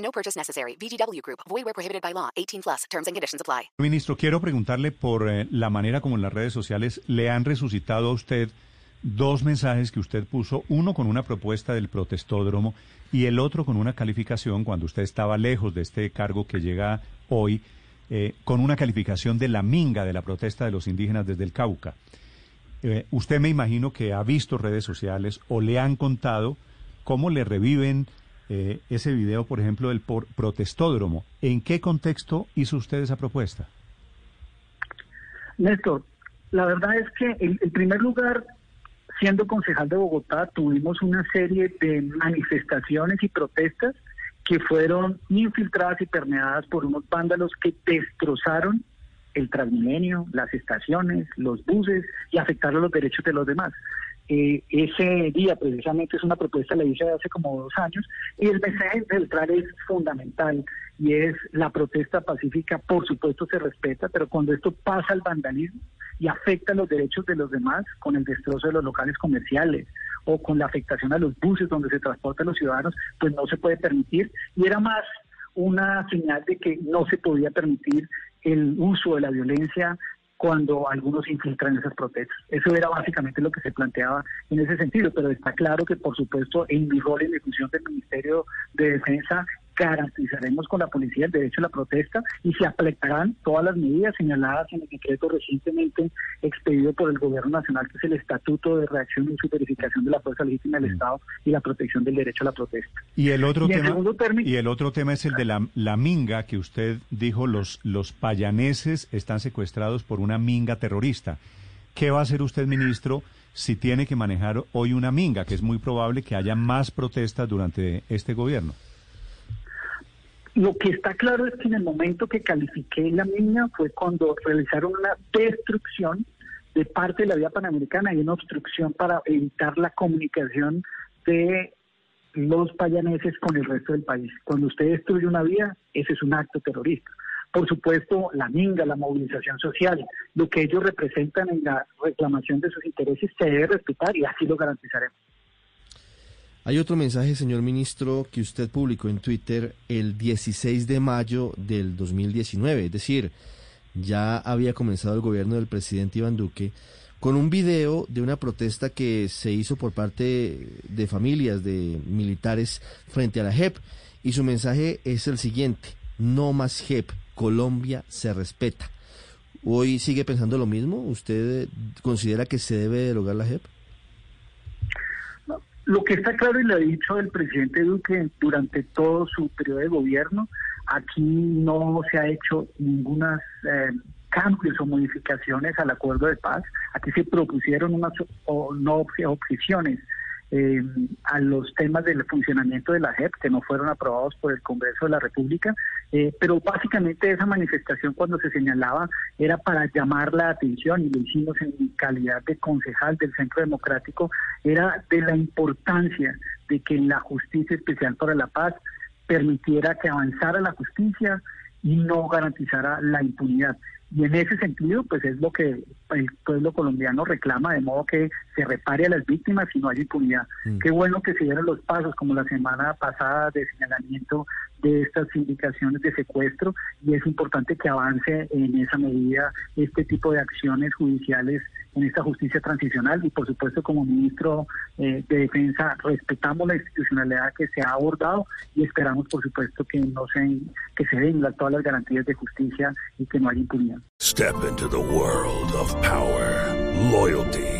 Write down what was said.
No purchase necessary. VGW Group. Void where prohibited by law. 18 plus. Terms and conditions apply. Ministro, quiero preguntarle por eh, la manera como en las redes sociales le han resucitado a usted dos mensajes que usted puso, uno con una propuesta del protestódromo y el otro con una calificación cuando usted estaba lejos de este cargo que llega hoy, eh, con una calificación de la minga de la protesta de los indígenas desde el Cauca. Eh, usted me imagino que ha visto redes sociales o le han contado cómo le reviven eh, ese video, por ejemplo, del por protestódromo. ¿En qué contexto hizo usted esa propuesta? Néstor, la verdad es que en, primer lugar, siendo concejal de Bogotá, tuvimos una serie de manifestaciones y protestas que fueron infiltradas y permeadas por unos vándalos que destrozaron el Transmilenio, las estaciones, los buses y afectaron los derechos de los demás. Eh, ese día precisamente es una propuesta, la hice hace como dos años, y el mensaje central es fundamental, y es la protesta pacífica, por supuesto se respeta, pero cuando esto pasa al vandalismo y afecta los derechos de los demás, con el destrozo de los locales comerciales o con la afectación a los buses donde se transportan los ciudadanos, pues no se puede permitir, y era más una señal de que no se podía permitir el uso de la violencia cuando algunos infiltran esas protestas. Eso era básicamente lo que se planteaba en ese sentido, pero está claro que, por supuesto, en mi rol en ejecución del Ministerio de Defensa, garantizaremos con la policía el derecho a la protesta y se aplicarán todas las medidas señaladas en el decreto recientemente expedido por el Gobierno Nacional, que es el Estatuto de Reacción y Superificación de la Fuerza Legítima del Estado y la protección del derecho a la protesta. Y el otro Y tema término- y el otro tema es el de la, la minga que usted dijo los los payaneses están secuestrados por una minga terrorista. ¿Qué va a hacer usted, ministro, si tiene que manejar hoy una minga, que es muy probable que haya más protestas durante este gobierno? Lo que está claro es que en el momento que califiqué la mina fue cuando realizaron una destrucción de parte de la vía panamericana y una obstrucción para evitar la comunicación de los payaneses con el resto del país. Cuando usted destruye una vía, ese es un acto terrorista. Por supuesto, la minga, la movilización social, lo que ellos representan en la reclamación de sus intereses se debe respetar y así lo garantizaremos. Hay otro mensaje, señor ministro, que usted publicó en Twitter el 16 de mayo del 2019, es decir, ya había comenzado el gobierno del presidente Iván Duque, con un video de una protesta que se hizo por parte de familias de militares frente a la JEP, y su mensaje es el siguiente, no más JEP, Colombia se respeta. ¿Hoy sigue pensando lo mismo? ¿Usted considera que se debe derogar la JEP? Lo que está claro y lo ha dicho el presidente Duque durante todo su periodo de gobierno, aquí no se ha hecho ninguna eh, cambios o modificaciones al acuerdo de paz. Aquí se propusieron unas o no obje- objeciones eh, a los temas del funcionamiento de la JEP que no fueron aprobados por el Congreso de la República, eh, pero básicamente esa manifestación cuando se señalaba era para llamar la atención y lo hicimos en calidad de concejal del Centro Democrático, era de la importancia de que la Justicia Especial para la Paz permitiera que avanzara la justicia y no garantizara la impunidad. Y en ese sentido, pues es lo que el pueblo colombiano reclama, de modo que se repare a las víctimas y no haya impunidad. Qué bueno que se dieron los pasos, como la semana pasada, de señalamiento de estas indicaciones de secuestro, y es importante que avance en esa medida este tipo de acciones judiciales en esta justicia transicional. Y por supuesto, como ministro eh, de Defensa, respetamos la institucionalidad que se ha abordado y esperamos, por supuesto, que no se, que se den las- todas las garantías de justicia y que no haya impunidad. Step into the world of power, loyalty,